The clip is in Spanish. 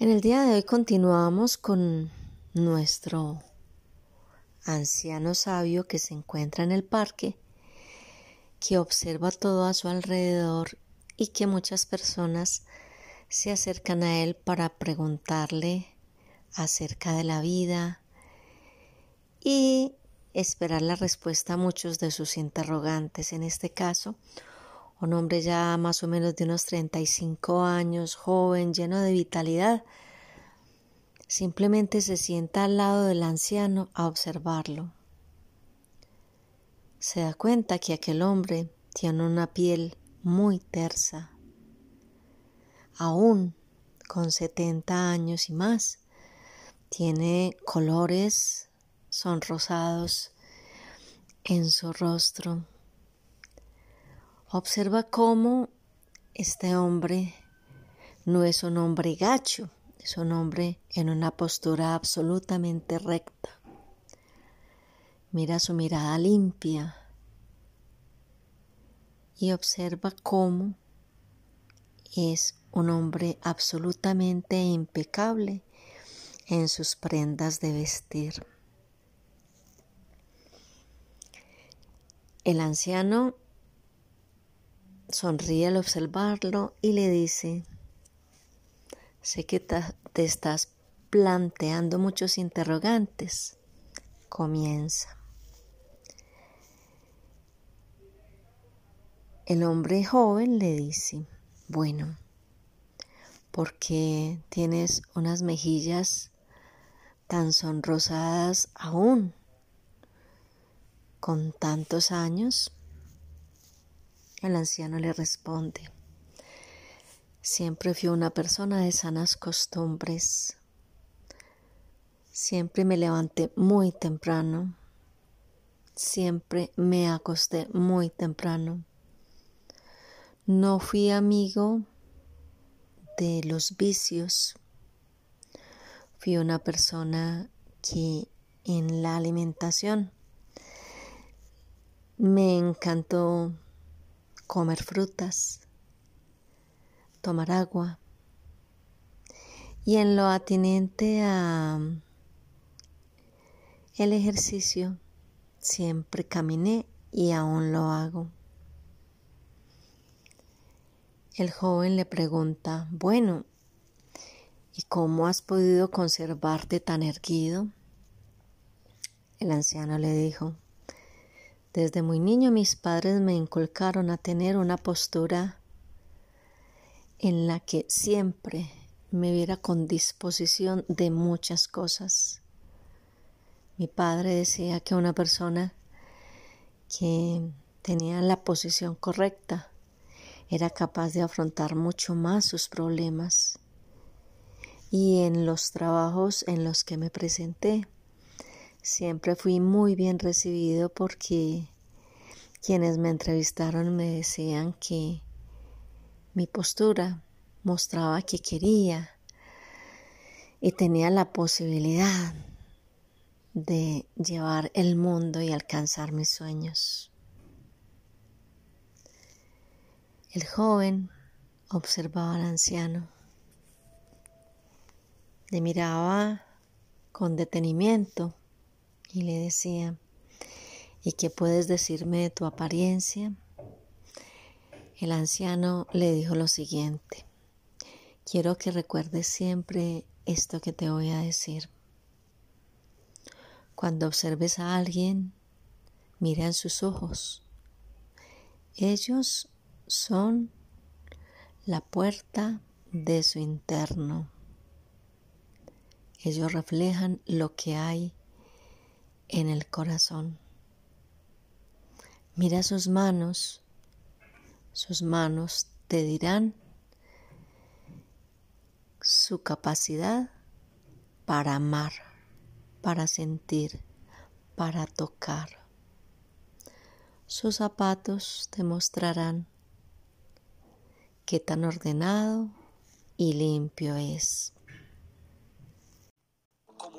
En el día de hoy continuamos con nuestro anciano sabio que se encuentra en el parque, que observa todo a su alrededor y que muchas personas se acercan a él para preguntarle acerca de la vida y esperar la respuesta a muchos de sus interrogantes. En este caso, un hombre ya más o menos de unos 35 años, joven, lleno de vitalidad, simplemente se sienta al lado del anciano a observarlo. Se da cuenta que aquel hombre tiene una piel muy tersa. Aún con 70 años y más, tiene colores sonrosados en su rostro Observa cómo este hombre no es un hombre gacho, es un hombre en una postura absolutamente recta. Mira su mirada limpia y observa cómo es un hombre absolutamente impecable en sus prendas de vestir. El anciano Sonríe al observarlo y le dice, sé que te estás planteando muchos interrogantes. Comienza. El hombre joven le dice, bueno, porque tienes unas mejillas tan sonrosadas aún con tantos años? El anciano le responde, siempre fui una persona de sanas costumbres, siempre me levanté muy temprano, siempre me acosté muy temprano, no fui amigo de los vicios, fui una persona que en la alimentación me encantó comer frutas, tomar agua. Y en lo atinente a el ejercicio, siempre caminé y aún lo hago. El joven le pregunta, bueno, ¿y cómo has podido conservarte tan erguido? El anciano le dijo, desde muy niño mis padres me inculcaron a tener una postura en la que siempre me viera con disposición de muchas cosas. Mi padre decía que una persona que tenía la posición correcta era capaz de afrontar mucho más sus problemas. Y en los trabajos en los que me presenté, Siempre fui muy bien recibido porque quienes me entrevistaron me decían que mi postura mostraba que quería y tenía la posibilidad de llevar el mundo y alcanzar mis sueños. El joven observaba al anciano, le miraba con detenimiento y le decía, ¿y qué puedes decirme de tu apariencia? El anciano le dijo lo siguiente, quiero que recuerdes siempre esto que te voy a decir. Cuando observes a alguien, mira en sus ojos. Ellos son la puerta de su interno. Ellos reflejan lo que hay en el corazón. Mira sus manos, sus manos te dirán su capacidad para amar, para sentir, para tocar. Sus zapatos te mostrarán qué tan ordenado y limpio es.